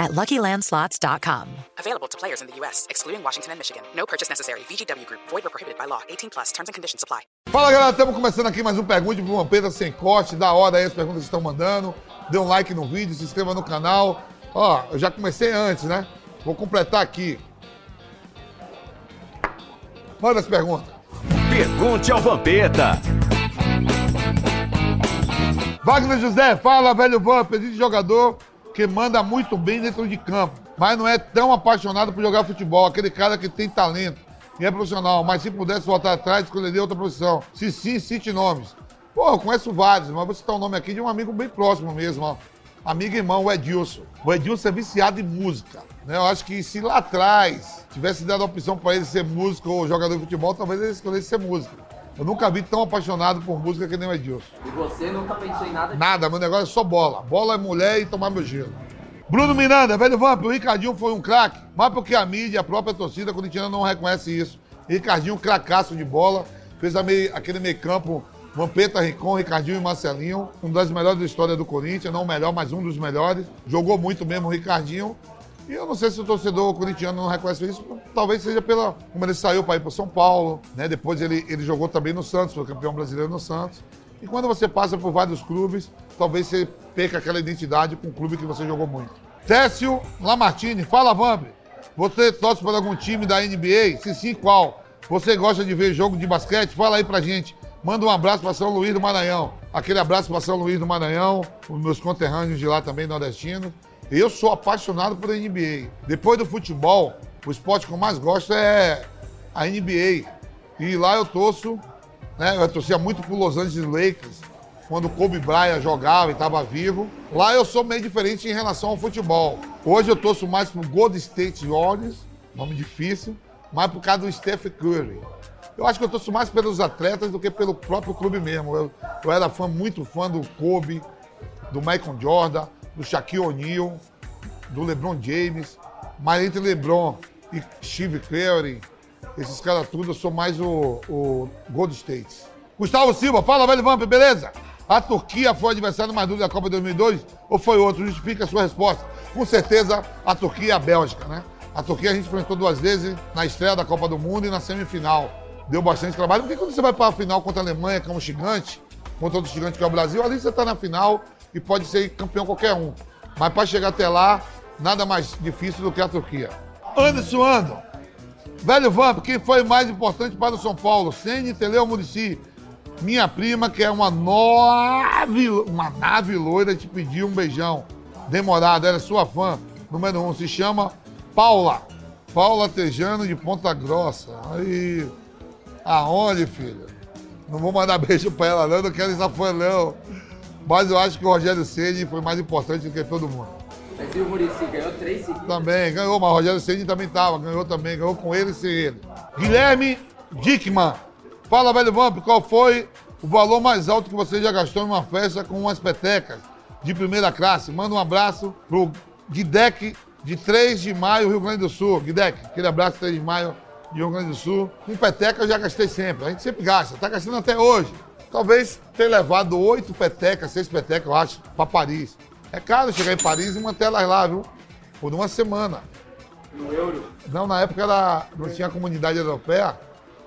at LuckyLandSlots.com. Available to players in the U.S., excluding Washington and Michigan. No purchase necessary. VGW Group. Void or prohibited by law. 18 plus. Terms and conditions apply. Fala galera, estamos começando aqui mais um Pergunte pro Vampeta sem corte. Da hora aí as perguntas que estão mandando. Dê um like no vídeo, se inscreva no canal. Ó, eu já comecei antes, né? Vou completar aqui. Manda as perguntas. Pergunte ao Vampeta. Wagner José, fala, velho Vamp. Existe jogador que manda muito bem dentro de campo, mas não é tão apaixonado por jogar futebol. Aquele cara que tem talento e é profissional, mas se pudesse voltar atrás, escolheria outra profissão. Se sim, cite nomes. Pô, eu conheço vários, mas vou citar um nome aqui de um amigo bem próximo mesmo, ó. Amigo e irmão, o Edilson. O Edilson é viciado em música. Né? Eu acho que se lá atrás tivesse dado a opção para ele ser músico ou jogador de futebol, talvez ele escolhesse ser músico. Eu nunca vi tão apaixonado por música que nem o Edilson. E você nunca pensou em nada? Nada, meu negócio é só bola. Bola é mulher e tomar meu gelo. Bruno Miranda, velho Vamp, o Ricardinho foi um craque, mas porque a mídia, a própria torcida corintiana não reconhece isso. Ricardinho, cracaço de bola, fez meio, aquele meio campo, Vampeta, Ricon, Ricardinho e Marcelinho, um das melhores da história do Corinthians, não o melhor, mas um dos melhores. Jogou muito mesmo o Ricardinho. E eu não sei se o torcedor corintiano não reconhece isso, talvez seja pela. Como ele saiu para ir para São Paulo, né? Depois ele, ele jogou também no Santos, foi campeão brasileiro no Santos. E quando você passa por vários clubes, talvez você perca aquela identidade com o clube que você jogou muito. Técio Lamartine, fala Vamp. Você torce por algum time da NBA? Se sim, qual? Você gosta de ver jogo de basquete? Fala aí pra gente. Manda um abraço para São Luís do Maranhão. Aquele abraço para São Luís do Maranhão, os meus conterrâneos de lá também, nordestinos. Eu sou apaixonado por NBA. Depois do futebol, o esporte que eu mais gosto é a NBA. E lá eu torço, né? Eu torcia muito pro Los Angeles Lakers, quando Kobe Bryant jogava e estava vivo. Lá eu sou meio diferente em relação ao futebol. Hoje eu torço mais pro Golden State Warriors, nome difícil, mas por causa do Steph Curry. Eu acho que eu torço mais pelos atletas do que pelo próprio clube mesmo. Eu, eu era fã, muito fã do Kobe, do Michael Jordan, do Shaquille O'Neal, do LeBron James, mas entre LeBron e Steve Curry, esses caras tudo, eu sou mais o, o Gold State. Gustavo Silva, fala, velho Vamp, beleza? A Turquia foi adversário mais duro da Copa 2002 ou foi outro? Justifica a sua resposta. Com certeza, a Turquia e a Bélgica, né? A Turquia a gente enfrentou duas vezes na estreia da Copa do Mundo e na semifinal. Deu bastante trabalho, porque quando você vai para a final contra a Alemanha, que é um gigante, contra outro gigante que é o Brasil, ali você está na final e pode ser campeão qualquer um. Mas para chegar até lá, nada mais difícil do que a Turquia. Anderson Ando, velho Vamp, quem foi mais importante para o São Paulo? Sene, Teleu, Murici. Minha prima, que é uma nave, uma nave loira, te pediu um beijão. Demorado, ela é sua fã. Número um, se chama Paula. Paula Tejano de Ponta Grossa. Aí. Aonde, filha? Não vou mandar beijo pra ela, não, não quero essa fã, não. Mas eu acho que o Rogério Ceni foi mais importante do que todo mundo. Mas e o Murici ganhou três seguidas? Também, ganhou, mas o Rogério Ceni também tava, ganhou também, ganhou com ele e sem ele. Guilherme Dickman. Fala, velho Vamp, qual foi o valor mais alto que você já gastou em uma festa com umas petecas de primeira classe? Manda um abraço pro Guidec de 3 de maio, Rio Grande do Sul. Guidec, aquele abraço 3 de maio de Rio Grande do Sul. Com peteca eu já gastei sempre, a gente sempre gasta, tá gastando até hoje. Talvez ter levado oito petecas, seis petecas, eu acho, para Paris. É caro chegar em Paris e manter elas lá, viu? Por uma semana. No euro? Não, na época era, não tinha comunidade europeia,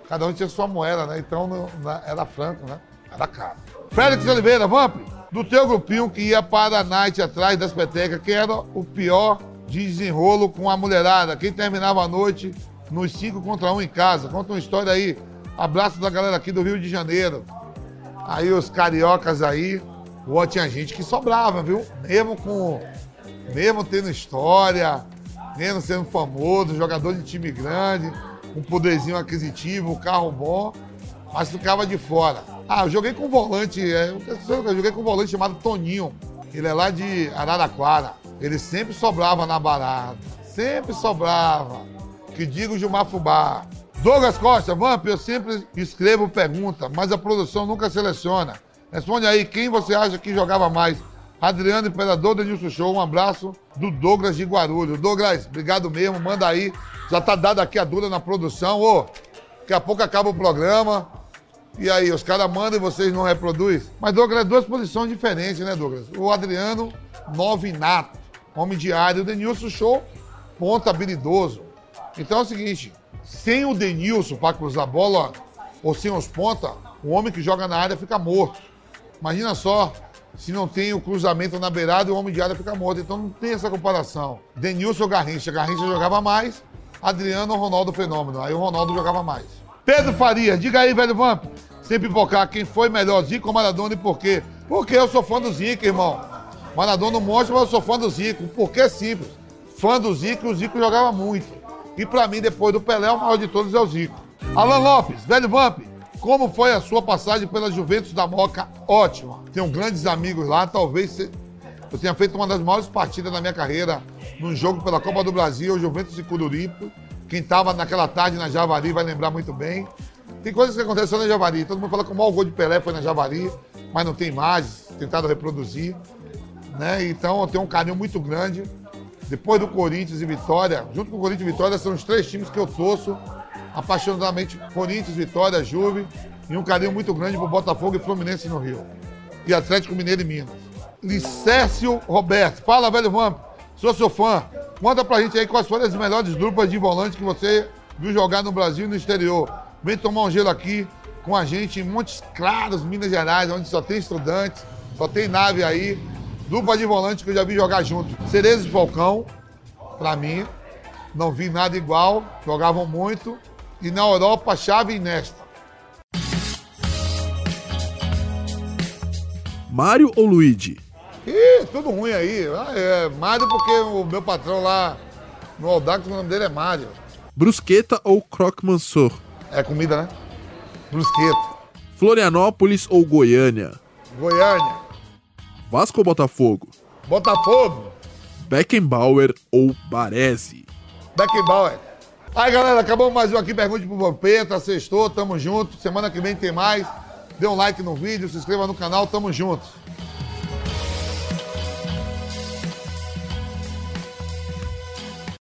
cada um tinha sua moeda, né? Então não, na- era franco, né? Era caro. Félix Oliveira, Vamp, do teu grupinho que ia para a night atrás das petecas, quem era o pior de desenrolo com a mulherada? Quem terminava a noite nos cinco contra um em casa? Conta uma história aí. Abraço da galera aqui do Rio de Janeiro. Aí os cariocas aí, pô, tinha gente que sobrava, viu? Mesmo com. Mesmo tendo história, mesmo sendo famoso, jogador de time grande, um poderzinho aquisitivo, carro bom, mas ficava de fora. Ah, eu joguei com um volante, é, eu joguei com um volante chamado Toninho. Ele é lá de Araraquara. Ele sempre sobrava na barata. Sempre sobrava. Que diga o Gilmar Fubá. Douglas Costa, Vamp, eu sempre escrevo pergunta, mas a produção nunca seleciona. Responde aí, quem você acha que jogava mais? Adriano Imperador, Denilson Show, um abraço do Douglas de Guarulhos. Douglas, obrigado mesmo, manda aí. Já tá dado aqui a dura na produção. Ô, daqui a pouco acaba o programa. E aí, os caras mandam e vocês não reproduzem? Mas, Douglas, é duas posições diferentes, né, Douglas? O Adriano, nove nato, homem de área. O Denilson Show, ponta habilidoso. Então é o seguinte, sem o Denilson para cruzar a bola, ou sem os ponta, o homem que joga na área fica morto. Imagina só, se não tem o cruzamento na beirada, o homem de área fica morto. Então não tem essa comparação. Denilson ou Garrincha. Garrincha jogava mais, Adriano ou Ronaldo Fenômeno. Aí o Ronaldo jogava mais. Pedro Faria, diga aí, velho Vamp, sem pipocar, quem foi melhor, Zico ou Maradona e por quê? Porque eu sou fã do Zico, irmão. Maradona mostra, mas eu sou fã do Zico. Por que é simples? Fã do Zico, o Zico jogava muito. E pra mim, depois do Pelé, o maior de todos é o Zico. Alan Lopes, velho Vamp, como foi a sua passagem pela Juventus da Moca? Ótima. Tenho grandes amigos lá, talvez eu tenha feito uma das maiores partidas da minha carreira num jogo pela Copa do Brasil, Juventus e Cururipe. Quem estava naquela tarde na Javari vai lembrar muito bem. Tem coisas que aconteceram na Javari. Todo mundo fala que o maior gol de Pelé foi na Javari, mas não tem imagens, tentado reproduzir. Né? Então eu tenho um carinho muito grande. Depois do Corinthians e Vitória, junto com o Corinthians e Vitória, são os três times que eu torço apaixonadamente. Corinthians, Vitória, Juve e um carinho muito grande pro Botafogo e Fluminense no Rio. E Atlético Mineiro e Minas. Licércio Roberto. Fala, velho Vamp. Sou seu fã. Manda pra gente aí quais foram as melhores duplas de volante que você viu jogar no Brasil e no exterior. Vem tomar um gelo aqui com a gente em Montes Claros, Minas Gerais, onde só tem estudantes, só tem nave aí. Dupla de volante que eu já vi jogar junto. Cerezo e Falcão, pra mim. Não vi nada igual, jogavam muito. E na Europa, Chave e Nesta. Mário ou Luigi? Ih, tudo ruim aí. Ah, é Mário porque o meu patrão lá no Aldax, o nome dele é Mário. Brusqueta ou Croque Mansor? É comida, né? Brusqueta. Florianópolis ou Goiânia? Goiânia. Vasco ou Botafogo? Botafogo. Beckenbauer ou Baresi? Beckenbauer. Aí, galera, acabamos mais um aqui, Pergunte pro Vampeta, sextou, tamo junto. Semana que vem tem mais. Dê um like no vídeo, se inscreva no canal, tamo junto.